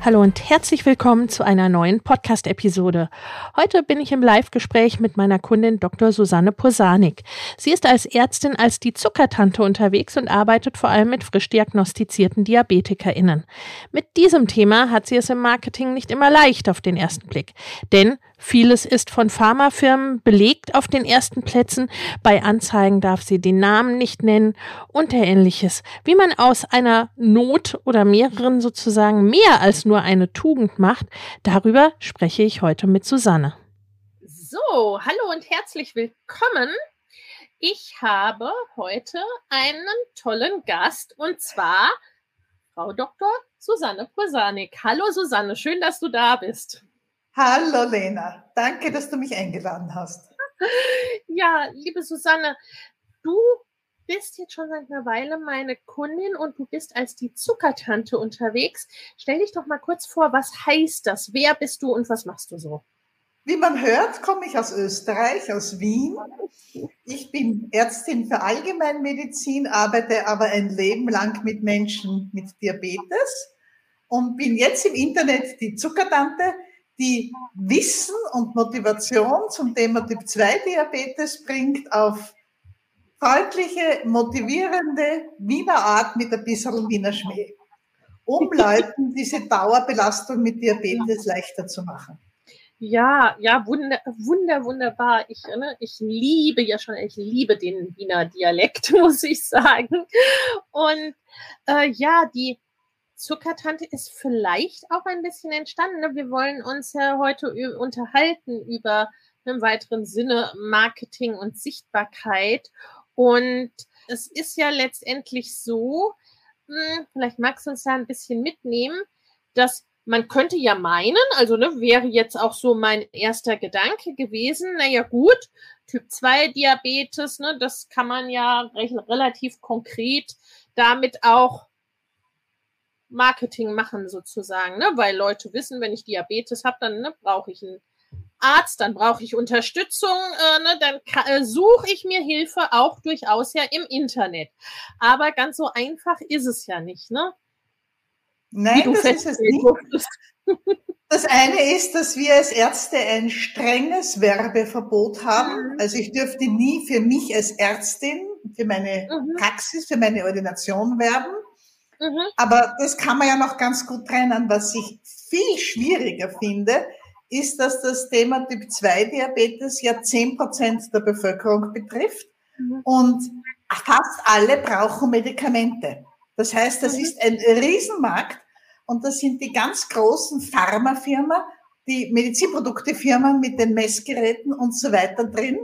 Hallo und herzlich willkommen zu einer neuen Podcast-Episode. Heute bin ich im Live-Gespräch mit meiner Kundin Dr. Susanne Posanik. Sie ist als Ärztin als die Zuckertante unterwegs und arbeitet vor allem mit frisch diagnostizierten DiabetikerInnen. Mit diesem Thema hat sie es im Marketing nicht immer leicht auf den ersten Blick. Denn Vieles ist von Pharmafirmen belegt auf den ersten Plätzen. Bei Anzeigen darf sie den Namen nicht nennen und ähnliches. Wie man aus einer Not oder mehreren sozusagen mehr als nur eine Tugend macht, darüber spreche ich heute mit Susanne. So, hallo und herzlich willkommen. Ich habe heute einen tollen Gast und zwar Frau Dr. Susanne Prosanik. Hallo Susanne, schön, dass du da bist. Hallo Lena, danke, dass du mich eingeladen hast. Ja, liebe Susanne, du bist jetzt schon seit einer Weile meine Kundin und du bist als die Zuckertante unterwegs. Stell dich doch mal kurz vor, was heißt das? Wer bist du und was machst du so? Wie man hört, komme ich aus Österreich, aus Wien. Ich bin Ärztin für Allgemeinmedizin, arbeite aber ein Leben lang mit Menschen mit Diabetes und bin jetzt im Internet die Zuckertante die Wissen und Motivation zum Thema Typ-2-Diabetes bringt auf freundliche, motivierende Wiener Art mit ein bisschen Wiener Schmäh, um Leuten diese Dauerbelastung mit Diabetes leichter zu machen. Ja, ja, wunder, wunder, wunderbar. Ich, ne, ich liebe ja schon, ich liebe den Wiener Dialekt, muss ich sagen. Und äh, ja, die, Zuckertante ist vielleicht auch ein bisschen entstanden. Ne? Wir wollen uns ja heute unterhalten über im weiteren Sinne Marketing und Sichtbarkeit. Und es ist ja letztendlich so, hm, vielleicht magst du uns da ein bisschen mitnehmen, dass man könnte ja meinen, also ne, wäre jetzt auch so mein erster Gedanke gewesen, naja gut, Typ 2 Diabetes, ne, das kann man ja recht, relativ konkret damit auch Marketing machen sozusagen, ne? weil Leute wissen, wenn ich Diabetes habe, dann ne, brauche ich einen Arzt, dann brauche ich Unterstützung, äh, ne, dann äh, suche ich mir Hilfe auch durchaus ja im Internet. Aber ganz so einfach ist es ja nicht, ne? Nein, das ist es nicht. Das eine ist, dass wir als Ärzte ein strenges Werbeverbot haben. Mhm. Also ich dürfte nie für mich als Ärztin, für meine mhm. Praxis, für meine Ordination werben. Mhm. Aber das kann man ja noch ganz gut trennen. Was ich viel schwieriger finde, ist, dass das Thema Typ 2 Diabetes ja 10 Prozent der Bevölkerung betrifft. Mhm. Und fast alle brauchen Medikamente. Das heißt, das mhm. ist ein Riesenmarkt und das sind die ganz großen Pharmafirmen, die Medizinproduktefirmen mit den Messgeräten und so weiter drin.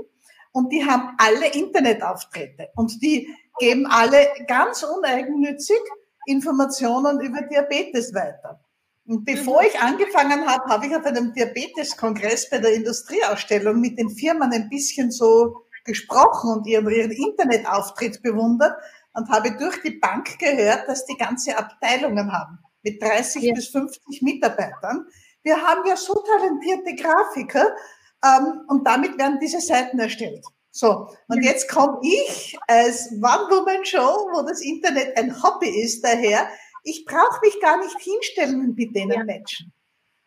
Und die haben alle Internetauftritte und die geben alle ganz uneigennützig Informationen über Diabetes weiter. Und bevor mhm. ich angefangen habe, habe ich auf einem Diabeteskongress bei der Industrieausstellung mit den Firmen ein bisschen so gesprochen und ihren, ihren Internetauftritt bewundert und habe durch die Bank gehört, dass die ganze Abteilungen haben mit 30 ja. bis 50 Mitarbeitern. Wir haben ja so talentierte Grafiker ähm, und damit werden diese Seiten erstellt. So, und jetzt komme ich als One-Woman-Show, wo das Internet ein Hobby ist, daher, ich brauche mich gar nicht hinstellen mit denen ja. Menschen.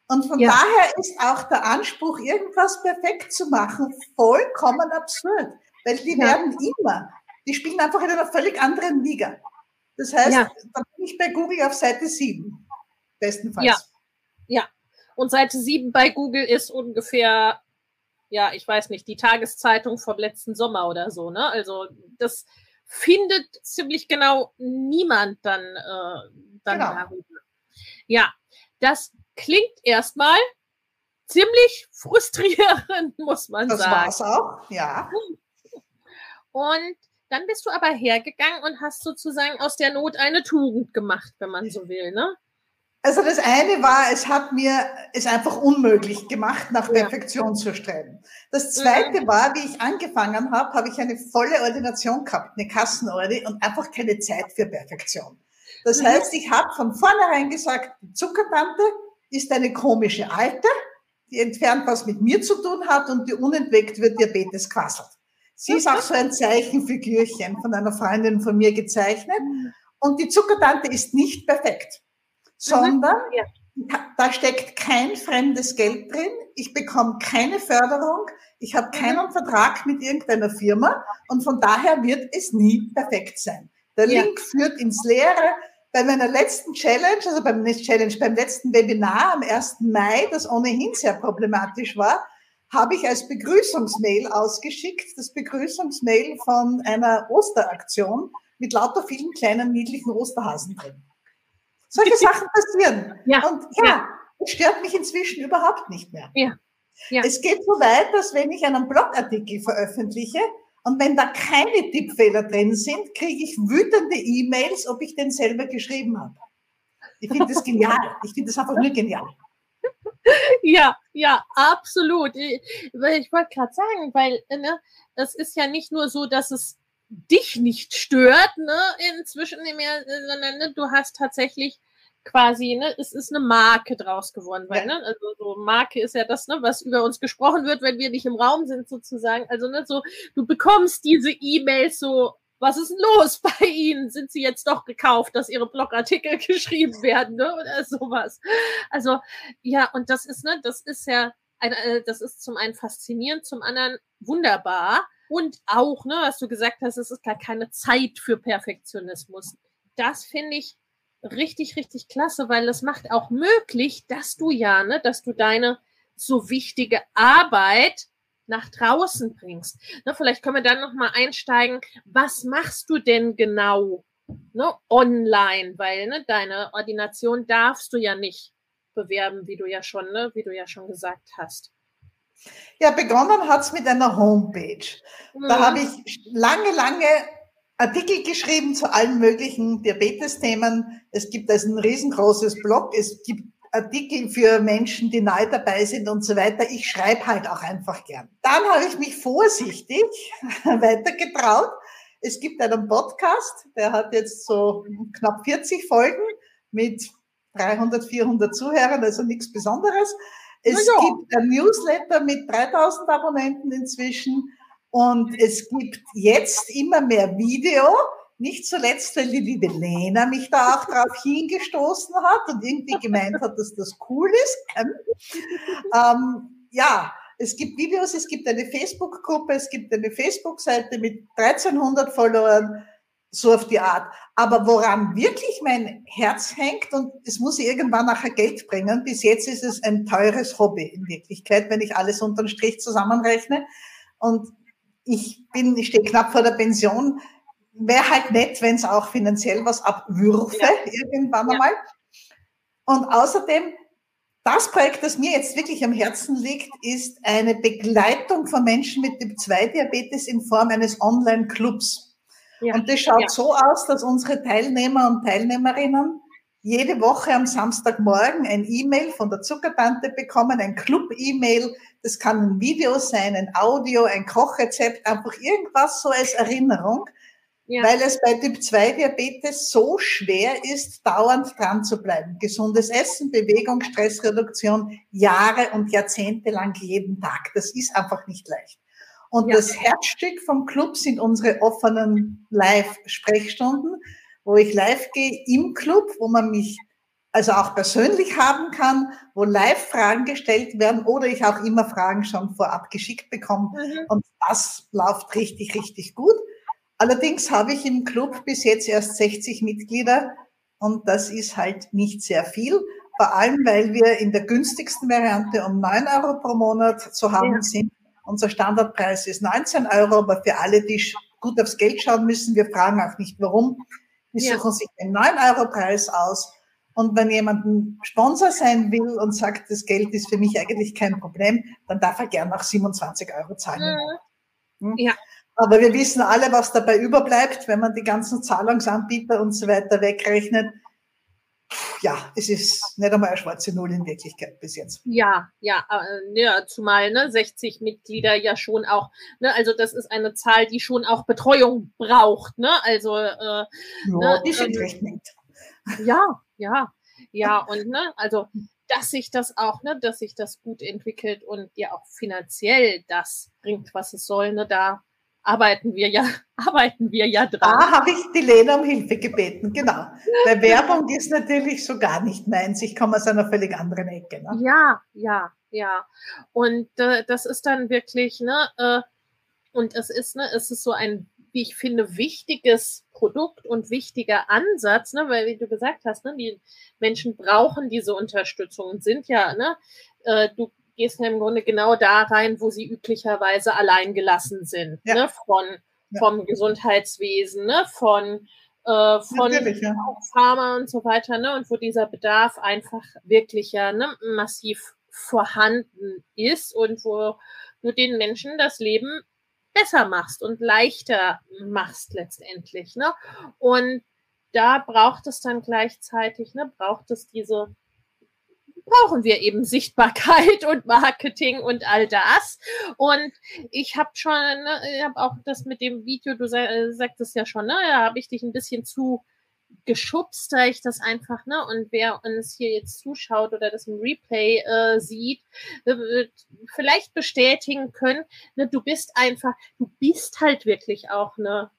Und von ja. daher ist auch der Anspruch, irgendwas perfekt zu machen, vollkommen absurd. Weil die ja. werden immer, die spielen einfach in einer völlig anderen Liga. Das heißt, ja. dann bin ich bei Google auf Seite 7. Bestenfalls. Ja. Ja. Und Seite 7 bei Google ist ungefähr, ja, ich weiß nicht, die Tageszeitung vom letzten Sommer oder so, ne? Also das findet ziemlich genau niemand dann, äh, dann genau. darüber. Ja, das klingt erstmal ziemlich frustrierend, muss man das sagen. Das war's auch, ja. Und dann bist du aber hergegangen und hast sozusagen aus der Not eine Tugend gemacht, wenn man so will, ne? Also das eine war, es hat mir es einfach unmöglich gemacht, nach Perfektion ja. zu streben. Das zweite mhm. war, wie ich angefangen habe, habe ich eine volle Ordination gehabt, eine Kassenordi und einfach keine Zeit für Perfektion. Das mhm. heißt, ich habe von vornherein gesagt, die Zuckertante ist eine komische Alte, die entfernt was mit mir zu tun hat und die unentwegt wird Diabetes quasselt. Sie ist auch so ein Zeichenfigürchen von einer Freundin von mir gezeichnet. Mhm. Und die Zuckertante ist nicht perfekt, sondern da steckt kein fremdes Geld drin. Ich bekomme keine Förderung. Ich habe keinen Vertrag mit irgendeiner Firma. Und von daher wird es nie perfekt sein. Der Link führt ins Leere. Bei meiner letzten Challenge, also beim Challenge, beim letzten Webinar am 1. Mai, das ohnehin sehr problematisch war, habe ich als Begrüßungsmail ausgeschickt, das Begrüßungsmail von einer Osteraktion mit lauter vielen kleinen niedlichen Osterhasen drin. Solche Sachen passieren. Ja, Und ja, ja, es stört mich inzwischen überhaupt nicht mehr. Ja, ja. Es geht so weit, dass wenn ich einen Blogartikel veröffentliche und wenn da keine Tippfehler drin sind, kriege ich wütende E-Mails, ob ich den selber geschrieben habe. Ich finde das genial. Ich finde das einfach nur genial. ja, ja, absolut. Ich, ich wollte gerade sagen, weil ne, es ist ja nicht nur so, dass es dich nicht stört, ne, inzwischen mehr, sondern ne, du hast tatsächlich quasi, ne, es ist eine Marke draus geworden, weil, ne, also so Marke ist ja das, ne, was über uns gesprochen wird, wenn wir nicht im Raum sind, sozusagen. Also, ne, so, du bekommst diese E-Mails so was ist denn los bei Ihnen? Sind Sie jetzt doch gekauft, dass Ihre Blogartikel geschrieben werden, ne? Oder sowas. Also, ja, und das ist, ne, das ist ja, ein, äh, das ist zum einen faszinierend, zum anderen wunderbar. Und auch, ne, was du gesagt hast, es ist gar keine Zeit für Perfektionismus. Das finde ich richtig, richtig klasse, weil das macht auch möglich, dass du ja, ne, dass du deine so wichtige Arbeit nach draußen bringst. Ne, vielleicht können wir dann nochmal einsteigen. Was machst du denn genau ne, online? Weil ne, deine Ordination darfst du ja nicht bewerben, wie du ja schon, ne, wie du ja schon gesagt hast. Ja, begonnen hat es mit einer Homepage. Mhm. Da habe ich lange, lange Artikel geschrieben zu allen möglichen Diabetes-Themen. Es gibt also ein riesengroßes Blog. Es gibt Artikel für Menschen, die neu dabei sind und so weiter. Ich schreibe halt auch einfach gern. Dann habe ich mich vorsichtig weitergetraut. Es gibt einen Podcast, der hat jetzt so knapp 40 Folgen mit 300, 400 Zuhörern, also nichts Besonderes. Es ja. gibt ein Newsletter mit 3000 Abonnenten inzwischen und es gibt jetzt immer mehr Video nicht zuletzt, weil die liebe Lena mich da auch drauf hingestoßen hat und irgendwie gemeint hat, dass das cool ist. ähm, ja, es gibt Videos, es gibt eine Facebook-Gruppe, es gibt eine Facebook-Seite mit 1300 Followern, so auf die Art. Aber woran wirklich mein Herz hängt, und es muss irgendwann nachher Geld bringen, bis jetzt ist es ein teures Hobby in Wirklichkeit, wenn ich alles unter den Strich zusammenrechne. Und ich bin, ich stehe knapp vor der Pension wäre halt nett, wenn es auch finanziell was abwürfe, ja. irgendwann einmal. Und außerdem, das Projekt, das mir jetzt wirklich am Herzen liegt, ist eine Begleitung von Menschen mit Typ 2 Diabetes in Form eines Online-Clubs. Ja. Und das schaut ja. so aus, dass unsere Teilnehmer und Teilnehmerinnen jede Woche am Samstagmorgen ein E-Mail von der Zuckertante bekommen, ein Club-E-Mail. Das kann ein Video sein, ein Audio, ein Kochrezept, einfach irgendwas so als Erinnerung ja. weil es bei Typ 2 Diabetes so schwer ist, dauernd dran zu bleiben. Gesundes Essen, Bewegung, Stressreduktion, Jahre und Jahrzehnte lang jeden Tag. Das ist einfach nicht leicht. Und ja. das Herzstück vom Club sind unsere offenen Live-Sprechstunden, wo ich live gehe im Club, wo man mich also auch persönlich haben kann, wo Live-Fragen gestellt werden oder ich auch immer Fragen schon vorab geschickt bekomme. Mhm. Und das läuft richtig, richtig gut. Allerdings habe ich im Club bis jetzt erst 60 Mitglieder und das ist halt nicht sehr viel. Vor allem, weil wir in der günstigsten Variante um 9 Euro pro Monat zu haben ja. sind. Unser Standardpreis ist 19 Euro, aber für alle, die gut aufs Geld schauen müssen, wir fragen auch nicht warum, die ja. suchen sich den 9 Euro Preis aus. Und wenn jemand ein Sponsor sein will und sagt, das Geld ist für mich eigentlich kein Problem, dann darf er gern auch 27 Euro zahlen. Mhm. Hm? Ja. Aber wir wissen alle, was dabei überbleibt, wenn man die ganzen Zahlungsanbieter und so weiter wegrechnet. Ja, es ist nicht einmal eine schwarze Null in Wirklichkeit bis jetzt. Ja, ja, äh, ja zumal ne, 60 Mitglieder ja schon auch, ne, also das ist eine Zahl, die schon auch Betreuung braucht, ne? Also äh, ja, ne, die sind ähm. Ja, ja, ja, und ne, also dass sich das auch, ne, dass sich das gut entwickelt und ja auch finanziell das bringt, was es soll, ne, da arbeiten wir ja, arbeiten wir ja dran. Da habe ich die Lena um Hilfe gebeten, genau. Weil Werbung ist natürlich so gar nicht meins. Ich komme aus einer völlig anderen Ecke. Ne? Ja, ja, ja. Und äh, das ist dann wirklich, ne, äh, und es ist, ne, es ist so ein, wie ich finde, wichtiges Produkt und wichtiger Ansatz, ne, weil wie du gesagt hast, ne, die Menschen brauchen diese Unterstützung und sind ja, ne, äh, du gehst ja im Grunde genau da rein, wo sie üblicherweise allein gelassen sind, ja. ne, von, ja. vom Gesundheitswesen, ne, von, äh, von ja. Pharma und so weiter, ne, und wo dieser Bedarf einfach wirklich ja ne, massiv vorhanden ist und wo du den Menschen das Leben besser machst und leichter machst letztendlich, ne, und da braucht es dann gleichzeitig, ne, braucht es diese brauchen wir eben Sichtbarkeit und Marketing und all das. Und ich habe schon, ne, ich habe auch das mit dem Video, du äh, sagtest ja schon, ne, da habe ich dich ein bisschen zu geschubst, da ich das einfach, ne, und wer uns hier jetzt zuschaut oder das im Replay äh, sieht, wird vielleicht bestätigen können, ne, du bist einfach, du bist halt wirklich auch eine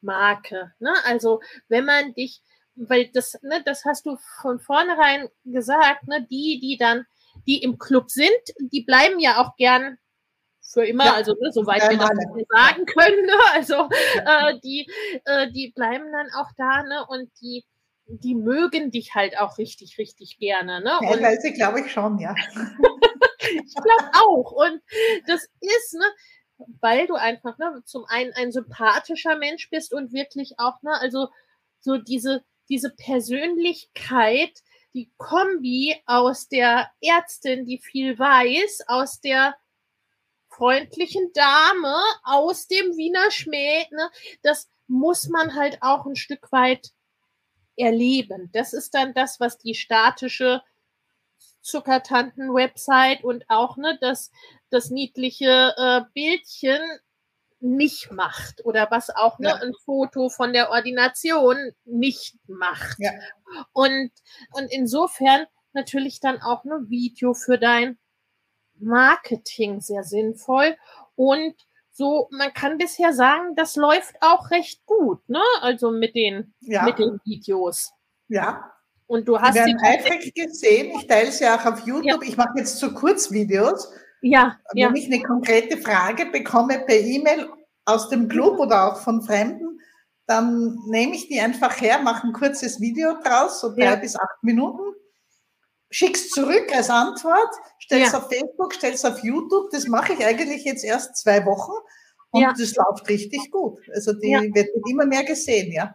Marke, ne, also wenn man dich weil das, ne, das hast du von vornherein gesagt, ne, die, die dann, die im Club sind, die bleiben ja auch gern für immer, ja, also ne, soweit wir das sagen können, ne, also ja. äh, die, äh, die bleiben dann auch da, ne, und die, die mögen dich halt auch richtig, richtig gerne, ne? Teilweise glaube ich schon, ja. ich glaube auch. Und das ist, ne, weil du einfach, ne, zum einen ein sympathischer Mensch bist und wirklich auch, ne, also so diese, diese Persönlichkeit, die Kombi aus der Ärztin, die viel weiß, aus der freundlichen Dame, aus dem Wiener Schmäh, ne, das muss man halt auch ein Stück weit erleben. Das ist dann das, was die statische Zuckertanten-Website und auch ne, das, das niedliche äh, Bildchen nicht macht oder was auch ne, ja. ein Foto von der Ordination nicht macht. Ja. Und, und insofern natürlich dann auch ein Video für dein Marketing sehr sinnvoll. Und so, man kann bisher sagen, das läuft auch recht gut, ne? Also mit den, ja. mit den Videos. Ja. Und du hast Wir haben eifrig gesehen, ich teile sie auch auf YouTube. Ich mache jetzt so Kurzvideos ja, Wenn ja. ich eine konkrete Frage bekomme per E-Mail aus dem Club oder auch von Fremden, dann nehme ich die einfach her, mache ein kurzes Video draus, so drei ja. bis acht Minuten, schick's zurück als Antwort, stell's ja. auf Facebook, stell's auf YouTube. Das mache ich eigentlich jetzt erst zwei Wochen und ja. das läuft richtig gut. Also die ja. wird immer mehr gesehen, ja.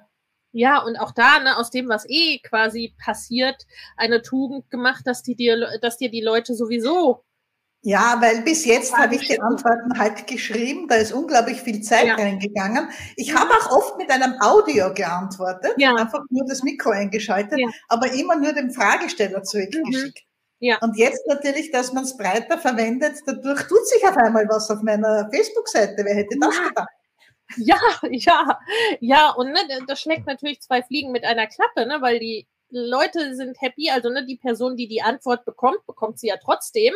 Ja, und auch da, ne, aus dem, was eh quasi passiert, eine Tugend gemacht, dass die dir, dass dir die Leute sowieso ja, weil bis jetzt habe ich die Antworten halt geschrieben, da ist unglaublich viel Zeit ja. reingegangen. Ich habe auch oft mit einem Audio geantwortet, ja. einfach nur das Mikro eingeschaltet, ja. aber immer nur dem Fragesteller zurückgeschickt. Mhm. Ja. Und jetzt natürlich, dass man es breiter verwendet, dadurch tut sich auf einmal was auf meiner Facebook-Seite. Wer hätte das gedacht? Ja, ja, ja, und ne, das schlägt natürlich zwei Fliegen mit einer Klappe, ne, weil die Leute sind happy, also ne, die Person, die die Antwort bekommt, bekommt sie ja trotzdem,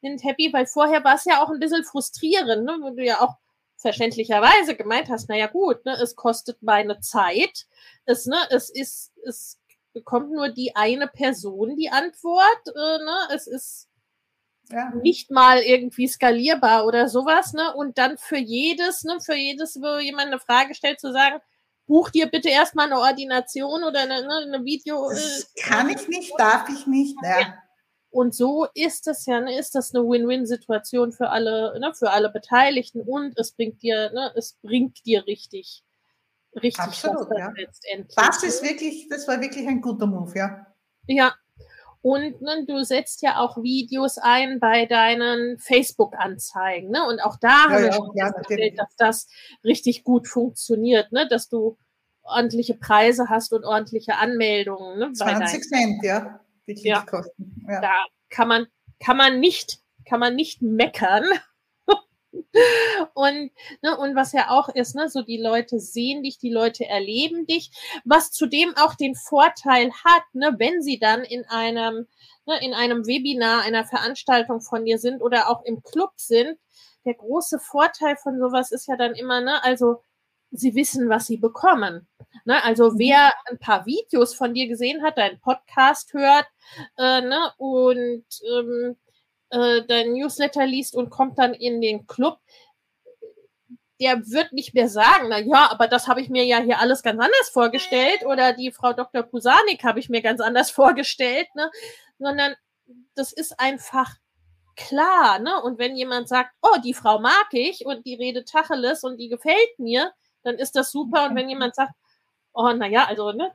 sind happy, weil vorher war es ja auch ein bisschen frustrierend, ne, wo du ja auch verständlicherweise gemeint hast, naja gut, ne, es kostet meine Zeit, es, ne, es ist, es bekommt nur die eine Person die Antwort, äh, ne, es ist ja. nicht mal irgendwie skalierbar oder sowas, ne? Und dann für jedes, ne, für jedes, wo jemand eine Frage stellt, zu sagen, buch dir bitte erstmal eine Ordination oder eine, ne, eine Video. Das äh, kann ich nicht, darf ich nicht. Ja. ja. Und so ist das ja, ne, ist das eine Win-Win-Situation für alle, ne, für alle Beteiligten und es bringt dir, ne, es bringt dir richtig, richtig Absolut, ja. letztendlich. Das ist wirklich, das war wirklich ein guter Move, ja. Ja. Und ne, du setzt ja auch Videos ein bei deinen Facebook-Anzeigen, ne? Und auch da ja, haben wir schon ja, festgestellt, dass das richtig gut funktioniert, ne? Dass du ordentliche Preise hast und ordentliche Anmeldungen. Ne, 20 Cent, ja die Klickkosten. Ja. Da kann man, kann man nicht, kann man nicht meckern. Und, ne, und was ja auch ist, ne, so die Leute sehen dich, die Leute erleben dich, was zudem auch den Vorteil hat, ne, wenn sie dann in einem, ne, in einem Webinar, einer Veranstaltung von dir sind oder auch im Club sind. Der große Vorteil von sowas ist ja dann immer, ne, also sie wissen, was sie bekommen. Ne? Also mhm. wer ein paar Videos von dir gesehen hat, deinen Podcast hört äh, ne? und ähm, äh, dein Newsletter liest und kommt dann in den Club, der wird nicht mehr sagen, na ja, aber das habe ich mir ja hier alles ganz anders vorgestellt oder die Frau Dr. Pusanik habe ich mir ganz anders vorgestellt, ne? sondern das ist einfach klar, ne? Und wenn jemand sagt, oh, die Frau mag ich und die redet Tacheles und die gefällt mir, dann ist das super. Und wenn jemand sagt, oh, naja, also ne,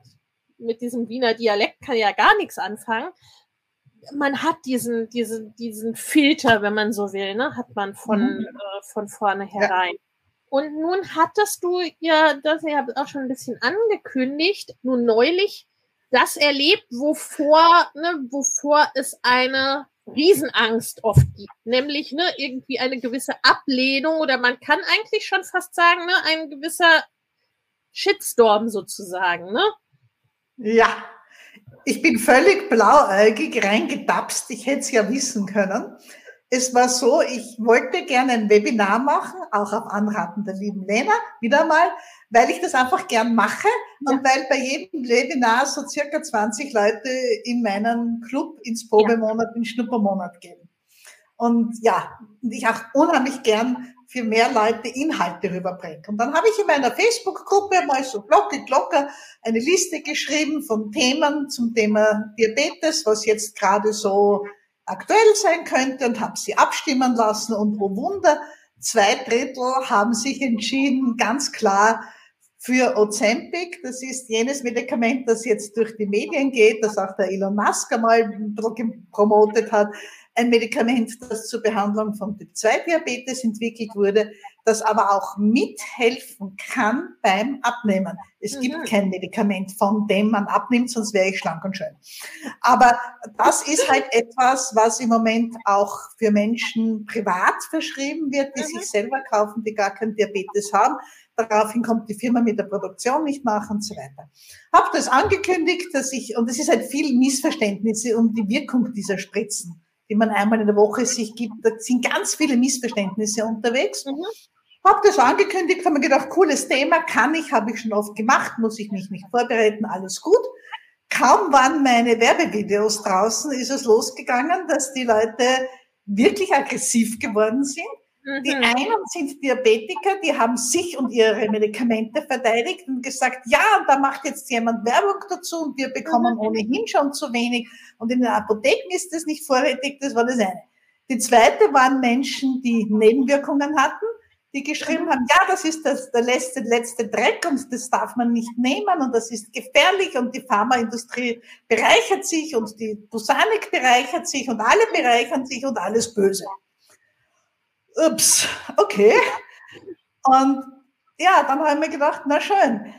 mit diesem Wiener Dialekt kann ja gar nichts anfangen, man hat diesen, diesen, diesen Filter, wenn man so will, ne, hat man von, mhm. äh, von vorne herein. Ja. Und nun hattest du ja, das habt auch schon ein bisschen angekündigt, nun neulich das erlebt, wovor, ne, wovor es eine Riesenangst oft gibt, nämlich ne, irgendwie eine gewisse Ablehnung oder man kann eigentlich schon fast sagen, ne, ein gewisser Shitstorm sozusagen, ne? Ja, ich bin völlig blauäugig reingetapst, ich hätte es ja wissen können. Es war so, ich wollte gerne ein Webinar machen, auch auf Anraten der lieben Lena, wieder mal, weil ich das einfach gern mache und weil bei jedem Webinar so circa 20 Leute in meinen Club ins Probemonat, ja. in Schnuppermonat gehen. Und ja, ich auch unheimlich gern für mehr Leute Inhalte rüberbringe. Und dann habe ich in meiner Facebook-Gruppe mal so glocke, glocker eine Liste geschrieben von Themen zum Thema Diabetes, was jetzt gerade so aktuell sein könnte und habe sie abstimmen lassen und oh Wunder, zwei Drittel haben sich entschieden, ganz klar für Ozempic. Das ist jenes Medikament, das jetzt durch die Medien geht, das auch der Elon Musk einmal promotet hat. Ein Medikament, das zur Behandlung von Typ-2-Diabetes entwickelt wurde, das aber auch mithelfen kann beim Abnehmen. Es gibt mhm. kein Medikament, von dem man abnimmt, sonst wäre ich schlank und schön. Aber das ist halt etwas, was im Moment auch für Menschen privat verschrieben wird, die mhm. sich selber kaufen, die gar keinen Diabetes haben. Daraufhin kommt die Firma mit der Produktion nicht nach und so weiter. Habe das angekündigt, dass ich, und es ist halt viel Missverständnisse um die Wirkung dieser Spritzen, die man einmal in der Woche sich gibt. Da sind ganz viele Missverständnisse unterwegs. Mhm. Habe das angekündigt, habe mir gedacht, cooles Thema, kann ich, habe ich schon oft gemacht, muss ich mich nicht vorbereiten, alles gut. Kaum waren meine Werbevideos draußen, ist es losgegangen, dass die Leute wirklich aggressiv geworden sind die mhm. einen sind Diabetiker, die haben sich und ihre Medikamente verteidigt und gesagt, ja, da macht jetzt jemand Werbung dazu und wir bekommen mhm. ohnehin schon zu wenig. Und in den Apotheken ist das nicht vorrätig, das war das eine. Die zweite waren Menschen, die Nebenwirkungen hatten, die geschrieben mhm. haben, ja, das ist das, der letzte, letzte Dreck und das darf man nicht nehmen und das ist gefährlich und die Pharmaindustrie bereichert sich und die Busanik bereichert sich und alle bereichern sich und alles böse ups, okay. Und ja, dann habe ich mir gedacht, na schön,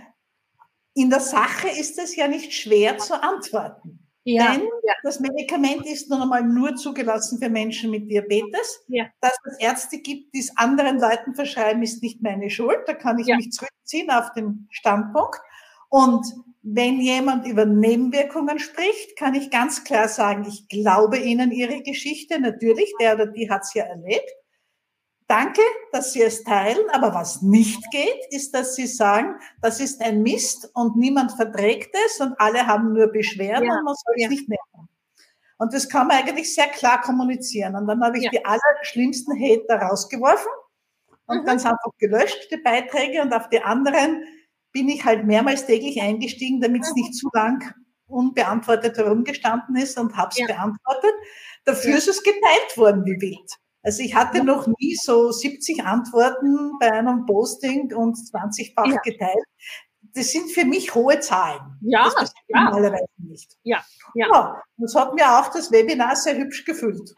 in der Sache ist es ja nicht schwer zu antworten. Ja, Denn das Medikament ist nun einmal nur zugelassen für Menschen mit Diabetes. Ja. Dass es Ärzte gibt, die es anderen Leuten verschreiben, ist nicht meine Schuld. Da kann ich ja. mich zurückziehen auf den Standpunkt. Und wenn jemand über Nebenwirkungen spricht, kann ich ganz klar sagen, ich glaube Ihnen Ihre Geschichte. Natürlich, der oder die hat es ja erlebt. Danke, dass Sie es teilen, aber was nicht geht, ist, dass Sie sagen, das ist ein Mist und niemand verträgt es und alle haben nur Beschwerden ja, und man soll es ja. nicht nehmen. Und das kann man eigentlich sehr klar kommunizieren. Und dann habe ich ja. die allerschlimmsten Hater rausgeworfen und mhm. ganz einfach gelöscht, die Beiträge. Und auf die anderen bin ich halt mehrmals täglich eingestiegen, damit es mhm. nicht zu lang unbeantwortet herumgestanden ist und habe es ja. beantwortet. Dafür ja. ist es geteilt worden wie wild. Also ich hatte ja. noch nie so 70 Antworten bei einem Posting und 20-fach ja. geteilt. Das sind für mich hohe Zahlen. Ja, das ja. normalerweise nicht. Ja, ja. ja. Das hat mir auch das Webinar sehr hübsch gefüllt.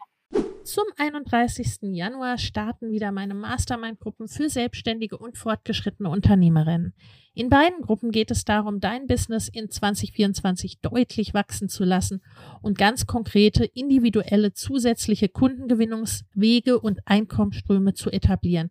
Zum 31. Januar starten wieder meine Mastermind-Gruppen für selbstständige und fortgeschrittene Unternehmerinnen. In beiden Gruppen geht es darum, dein Business in 2024 deutlich wachsen zu lassen und ganz konkrete, individuelle, zusätzliche Kundengewinnungswege und Einkommensströme zu etablieren,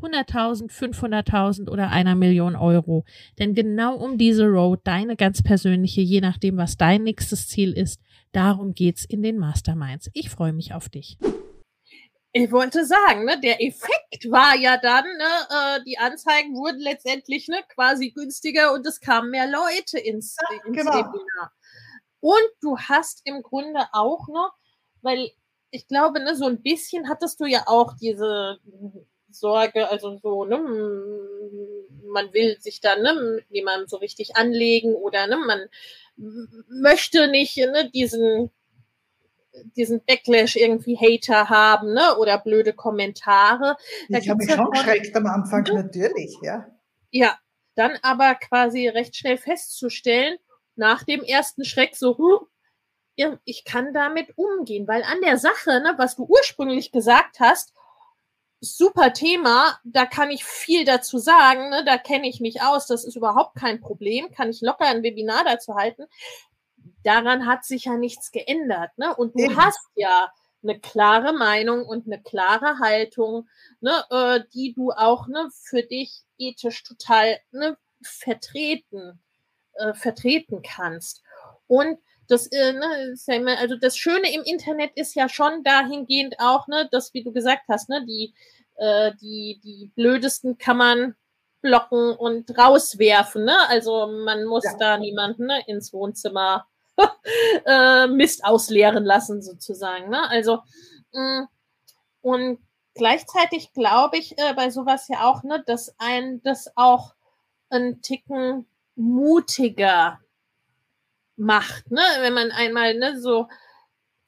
100.000, 500.000 oder einer Million Euro. Denn genau um diese Road, deine ganz persönliche, je nachdem, was dein nächstes Ziel ist, darum geht's in den Masterminds. Ich freue mich auf dich. Ich wollte sagen, ne, der Effekt war ja dann, ne, äh, die Anzeigen wurden letztendlich ne, quasi günstiger und es kamen mehr Leute ins, ja, ins genau. Webinar. Und du hast im Grunde auch noch, weil ich glaube, ne, so ein bisschen hattest du ja auch diese Sorge, also so, ne, man will sich dann ne, mit jemandem so richtig anlegen oder ne, man möchte nicht ne, diesen diesen Backlash irgendwie Hater haben, ne? Oder blöde Kommentare. Da ich habe mich schon geschreckt am Anfang, mhm. natürlich, ja. Ja, dann aber quasi recht schnell festzustellen, nach dem ersten Schreck so, huh, ich kann damit umgehen, weil an der Sache, ne, was du ursprünglich gesagt hast, super Thema, da kann ich viel dazu sagen, ne, da kenne ich mich aus, das ist überhaupt kein Problem, kann ich locker ein Webinar dazu halten daran hat sich ja nichts geändert. Ne? Und du Eben. hast ja eine klare Meinung und eine klare Haltung, ne, äh, die du auch ne, für dich ethisch total ne, vertreten, äh, vertreten kannst. Und das, äh, ne, also das Schöne im Internet ist ja schon dahingehend auch, ne, dass, wie du gesagt hast, ne, die, äh, die, die blödesten kann man blocken und rauswerfen. Ne? Also man muss ja. da niemanden ne, ins Wohnzimmer äh, Mist ausleeren lassen, sozusagen. Ne? Also, mh, mm, und gleichzeitig glaube ich äh, bei sowas ja auch, ne, dass ein das auch ein Ticken mutiger macht, ne? Wenn man einmal ne, so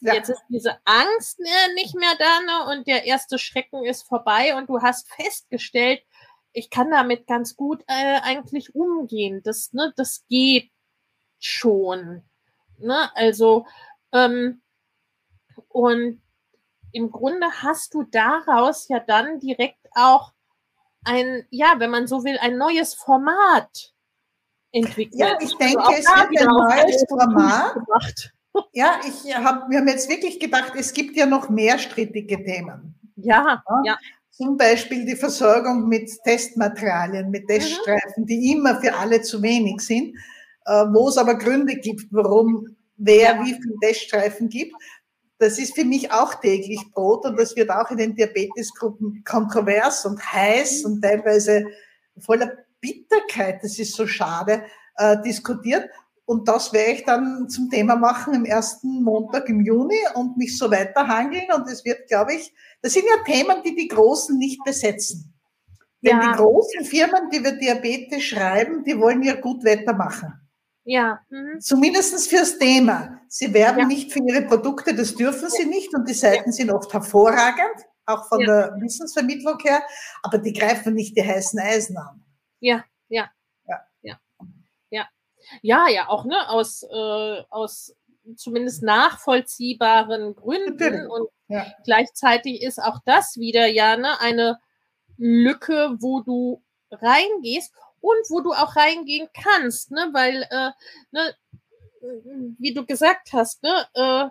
ja. jetzt ist diese Angst ne, nicht mehr da, ne? Und der erste Schrecken ist vorbei und du hast festgestellt, ich kann damit ganz gut äh, eigentlich umgehen. Das, ne, das geht schon. Ne? Also, ähm, und im Grunde hast du daraus ja dann direkt auch ein, ja, wenn man so will, ein neues Format entwickelt. Ja, ich denke, also es wird ein neues Format. Gemacht. Ja, ich hab, wir haben jetzt wirklich gedacht, es gibt ja noch mehr strittige Themen. Ja, ja. ja. Zum Beispiel die Versorgung mit Testmaterialien, mit mhm. Teststreifen, mhm. die immer für alle zu wenig sind. Äh, wo es aber Gründe gibt, warum wer ja. wie viele Teststreifen gibt. Das ist für mich auch täglich Brot und das wird auch in den Diabetesgruppen kontrovers und heiß und teilweise voller Bitterkeit, das ist so schade, äh, diskutiert. Und das werde ich dann zum Thema machen im ersten Montag im Juni und mich so weiterhangeln. Und es wird, glaube ich, das sind ja Themen, die die Großen nicht besetzen. Denn ja. die großen Firmen, die über Diabetes schreiben, die wollen ja gut Wetter machen. Ja. Mhm. Zumindest fürs Thema. Sie werben ja. nicht für ihre Produkte, das dürfen sie nicht und die Seiten ja. sind oft hervorragend, auch von ja. der Wissensvermittlung her, aber die greifen nicht die heißen Eisen an. Ja, ja. Ja. Ja, ja, ja, ja auch ne, aus, äh, aus zumindest nachvollziehbaren Gründen Natürlich. und gleichzeitig ist auch das wieder ja ne, eine Lücke, wo du reingehst und wo du auch reingehen kannst, ne, weil, äh, ne, wie du gesagt hast, ne, äh,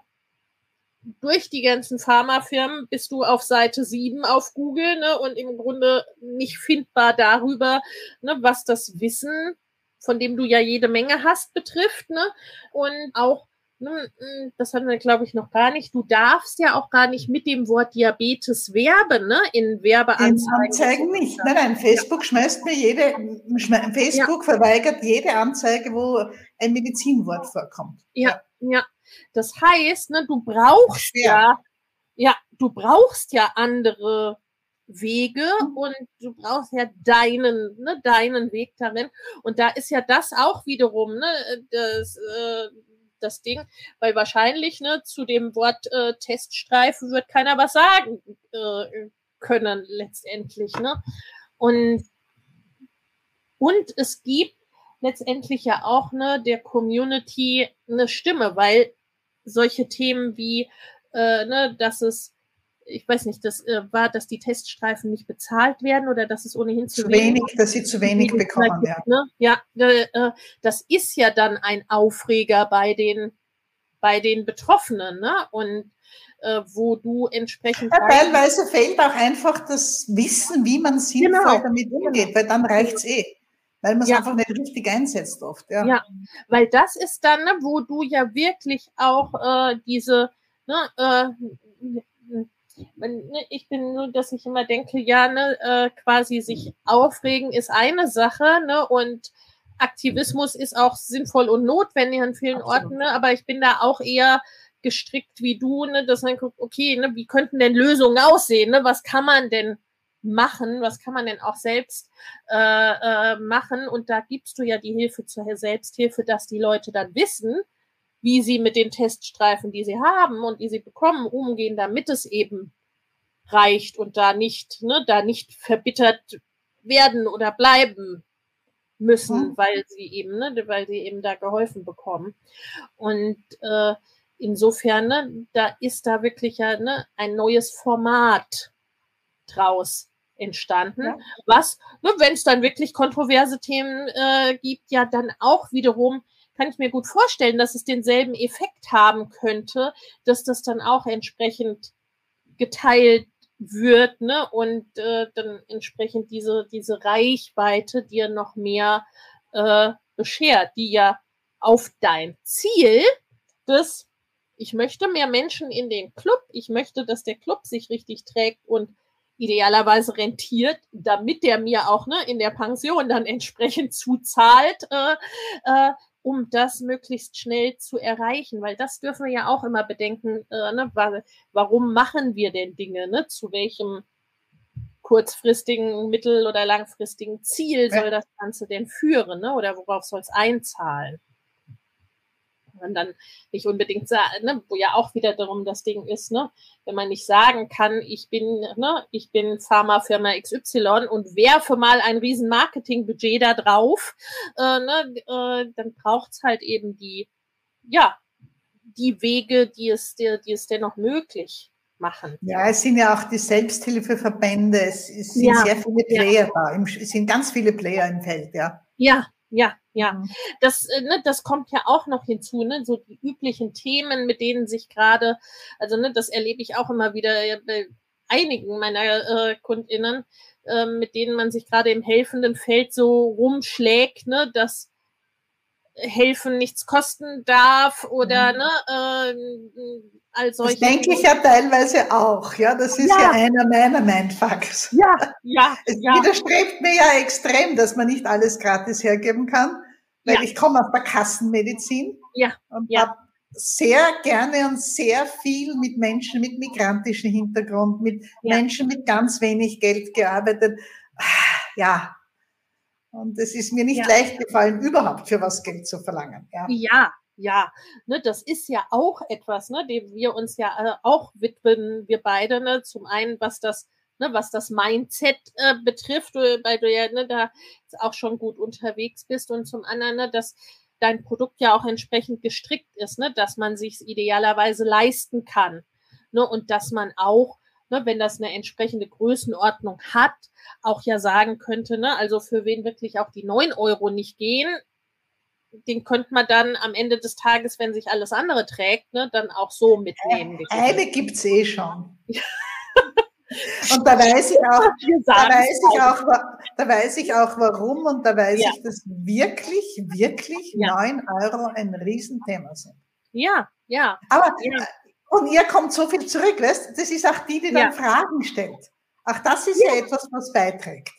durch die ganzen Pharmafirmen bist du auf Seite 7 auf Google ne, und im Grunde nicht findbar darüber, ne, was das Wissen, von dem du ja jede Menge hast, betrifft. Ne, und auch Ne, hm, das hatten wir, glaube ich, noch gar nicht. Du darfst ja auch gar nicht mit dem Wort Diabetes werben, ne? In Werbeanzeigen. In Anzeigen nicht. Nein, nein, Facebook ja. schmeißt mir jede, Facebook ja. verweigert jede Anzeige, wo ein Medizinwort vorkommt. Ja, ja. ja. Das heißt, ne, du brauchst ja, ja, du brauchst ja andere Wege mhm. und du brauchst ja deinen, ne, deinen Weg darin. Und da ist ja das auch wiederum, ne, das, äh, das Ding, weil wahrscheinlich ne, zu dem Wort äh, Teststreifen wird keiner was sagen äh, können letztendlich. Ne? Und, und es gibt letztendlich ja auch ne, der Community eine Stimme, weil solche Themen wie, äh, ne, dass es ich weiß nicht, das äh, war, dass die Teststreifen nicht bezahlt werden oder dass es ohnehin zu, zu wenig, wenig dass sie zu wenig bekommen. Ja, ne? ja äh, das ist ja dann ein Aufreger bei den bei den Betroffenen, ne? Und äh, wo du entsprechend. Ja, teilweise fehlt auch einfach das Wissen, wie man sinnvoll genau. damit umgeht, weil dann reicht's eh. Weil man es ja. einfach nicht richtig einsetzt oft. Ja. ja, weil das ist dann, ne, wo du ja wirklich auch äh, diese, ne, äh, Ne, ich bin nur, dass ich immer denke, ja, ne, äh, quasi sich aufregen ist eine Sache, ne, und Aktivismus ist auch sinnvoll und notwendig an vielen Absolut. Orten, ne, aber ich bin da auch eher gestrickt wie du, ne, dass man guckt, okay, ne, wie könnten denn Lösungen aussehen, ne, was kann man denn machen, was kann man denn auch selbst äh, äh, machen und da gibst du ja die Hilfe zur Selbsthilfe, dass die Leute dann wissen, wie sie mit den Teststreifen, die sie haben und die sie bekommen, umgehen, damit es eben reicht und da nicht, ne, da nicht verbittert werden oder bleiben müssen, mhm. weil sie eben, ne, weil sie eben da geholfen bekommen. Und äh, insofern, ne, da ist da wirklich ja ne, ein neues Format draus entstanden, ja. was, ne, wenn es dann wirklich kontroverse Themen äh, gibt, ja dann auch wiederum kann ich mir gut vorstellen, dass es denselben Effekt haben könnte, dass das dann auch entsprechend geteilt wird, ne? Und äh, dann entsprechend diese, diese Reichweite dir noch mehr äh, beschert, die ja auf dein Ziel des, ich möchte mehr Menschen in den Club, ich möchte, dass der Club sich richtig trägt und idealerweise rentiert, damit der mir auch ne, in der Pension dann entsprechend zuzahlt, äh, äh, um das möglichst schnell zu erreichen, weil das dürfen wir ja auch immer bedenken, äh, ne, warum machen wir denn Dinge, ne, zu welchem kurzfristigen, mittel- oder langfristigen Ziel soll das Ganze denn führen, ne, oder worauf soll es einzahlen? Man dann nicht unbedingt sagen, ne, wo ja auch wieder darum das Ding ist, ne, wenn man nicht sagen kann, ich bin, ne, ich bin Pharmafirma XY und werfe mal ein riesen Marketingbudget da drauf, äh, ne, äh, dann braucht's halt eben die, ja, die Wege, die es, die, die es dennoch möglich machen. Ja, es sind ja auch die Selbsthilfeverbände, es, sind ja, sehr viele Player ja. da, es sind ganz viele Player im Feld, ja. Ja, ja, ja. Mhm. Das, äh, ne, das kommt ja auch noch hinzu, ne? So die üblichen Themen, mit denen sich gerade, also ne, das erlebe ich auch immer wieder bei einigen meiner äh, KundInnen, äh, mit denen man sich gerade im helfenden Feld so rumschlägt, ne, dass helfen nichts kosten darf oder mhm. ne, äh, all solche. Das denke ich ja teilweise auch, ja. Das ist ja, ja einer meiner Mindfucks. Ja, ja. Es ja. widerstrebt mir ja extrem, dass man nicht alles gratis hergeben kann, weil ja. ich komme aus der Kassenmedizin ja. und ja. habe sehr gerne und sehr viel mit Menschen mit migrantischem Hintergrund, mit. Menschen mit ganz wenig Geld gearbeitet. Ja, und es ist mir nicht ja. leicht gefallen, überhaupt für was Geld zu verlangen. Ja, ja, ja, ne, das ist ja auch etwas, ne, dem wir uns ja äh, auch widmen, wir beide, ne, zum einen, was das, ne, was das Mindset äh, betrifft, weil du ja ne, da auch schon gut unterwegs bist und zum anderen, ne, dass dein Produkt ja auch entsprechend gestrickt ist, ne, dass man sich idealerweise leisten kann, ne, und dass man auch Ne, wenn das eine entsprechende Größenordnung hat, auch ja sagen könnte, ne, also für wen wirklich auch die neun Euro nicht gehen, den könnte man dann am Ende des Tages, wenn sich alles andere trägt, ne, dann auch so mitnehmen. Eine gibt es eh schon. Und da weiß ich auch, da weiß ich auch, da weiß ich auch warum und da weiß ja. ich, dass wirklich, wirklich ja. 9 Euro ein Riesenthema sind. Ja, ja. Aber, ja. Und ihr kommt so viel zurück, weißt Das ist auch die, die dann Fragen stellt. Ach, das ist ja, etwas, was beiträgt.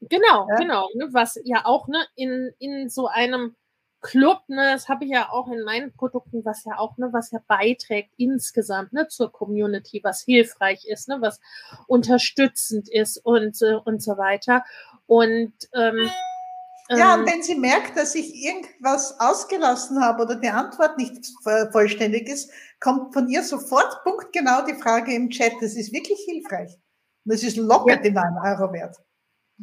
Genau, genau. Ne, was ja auch ne, in, in so einem Club, ne, das habe ich ja auch in meinen Produkten, was ja auch, ne, was ja beiträgt insgesamt, ne, zur Community, was hilfreich ist, ne, was unterstützend ist und, äh, und so weiter. Und ähm, ja, und ähm, wenn sie merkt, dass ich irgendwas ausgelassen habe oder die Antwort nicht vollständig ist, kommt von ihr sofort punktgenau die Frage im Chat. Das ist wirklich hilfreich. Und das ist locker ja. die 9 Euro wert.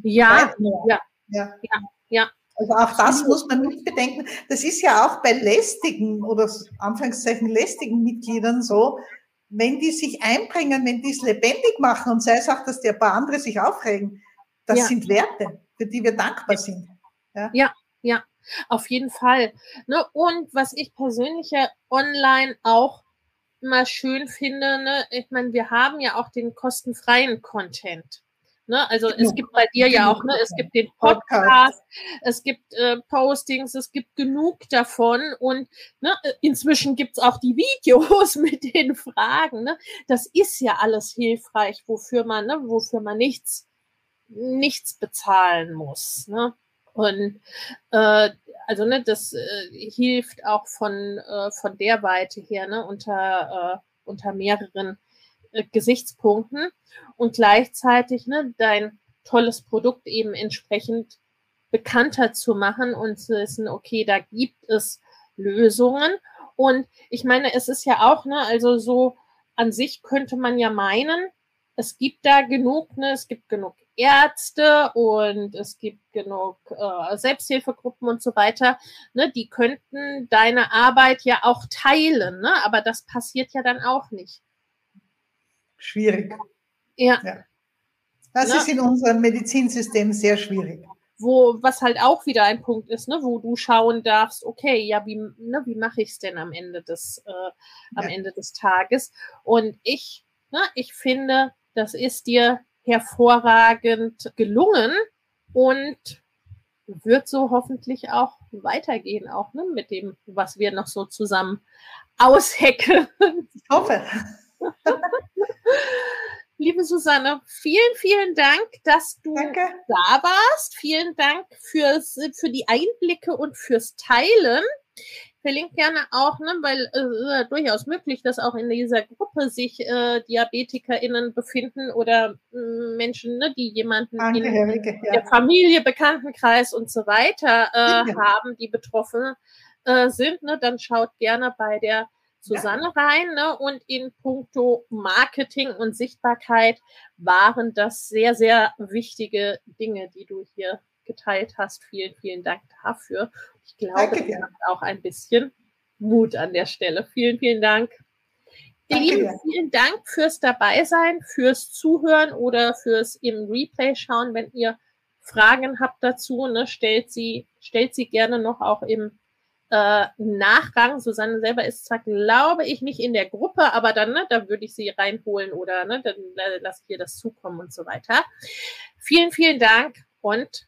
Ja, ja, ja, ja, ja. Also auch das muss man nicht bedenken. Das ist ja auch bei lästigen oder Anführungszeichen lästigen Mitgliedern so, wenn die sich einbringen, wenn die es lebendig machen und sei es auch, dass die ein paar andere sich aufregen, das ja. sind Werte, für die wir dankbar sind. Ja, ja, ja auf jeden Fall. Ne? Und was ich persönlich ja online auch immer schön finde, ne? ich meine, wir haben ja auch den kostenfreien Content. Ne? Also es gibt bei dir ja auch, ne? es gibt den Podcast, es gibt äh, Postings, es gibt genug davon und ne, inzwischen gibt's auch die Videos mit den Fragen. Ne? Das ist ja alles hilfreich, wofür man, ne, wofür man nichts, nichts bezahlen muss. Ne? Und äh, also ne, das äh, hilft auch von, äh, von der Weite her, ne, unter, äh, unter mehreren äh, Gesichtspunkten und gleichzeitig ne, dein tolles Produkt eben entsprechend bekannter zu machen und zu wissen, okay, da gibt es Lösungen. Und ich meine, es ist ja auch, ne, also so an sich könnte man ja meinen, es gibt da genug, ne, es gibt genug Ärzte und es gibt genug äh, Selbsthilfegruppen und so weiter, ne, die könnten deine Arbeit ja auch teilen, ne, aber das passiert ja dann auch nicht schwierig. Ja. ja. Das Na? ist in unserem Medizinsystem sehr schwierig. Wo, was halt auch wieder ein Punkt ist, ne, wo du schauen darfst, okay, ja, wie, ne, wie mache ich es denn am Ende des, äh, am ja. Ende des Tages? Und ich, ne, ich finde, das ist dir hervorragend gelungen und wird so hoffentlich auch weitergehen, auch ne, mit dem, was wir noch so zusammen aushecken. Ich hoffe. Liebe Susanne, vielen, vielen Dank, dass du Danke. da warst. Vielen Dank fürs, für die Einblicke und fürs Teilen. Ich verlinke gerne auch, ne, weil äh, äh, durchaus möglich, dass auch in dieser Gruppe sich äh, DiabetikerInnen befinden oder äh, Menschen, ne, die jemanden in ja. der Familie, Bekanntenkreis und so weiter äh, ja. haben, die betroffen äh, sind. Ne, dann schaut gerne bei der Susanne ja. rein. Ne? Und in puncto Marketing und Sichtbarkeit waren das sehr, sehr wichtige Dinge, die du hier geteilt hast. Vielen, vielen Dank dafür. Ich glaube, das macht auch ein bisschen Mut an der Stelle. Vielen, vielen Dank. Ihr Lieben, vielen Dank fürs Dabeisein, fürs Zuhören oder fürs im Replay schauen. Wenn ihr Fragen habt dazu, ne, stellt sie, stellt sie gerne noch auch im äh, Nachgang. Susanne selber ist zwar, glaube ich, nicht in der Gruppe, aber dann, ne, da würde ich sie reinholen oder ne, dann äh, lasse ich ihr das zukommen und so weiter. Vielen, vielen Dank und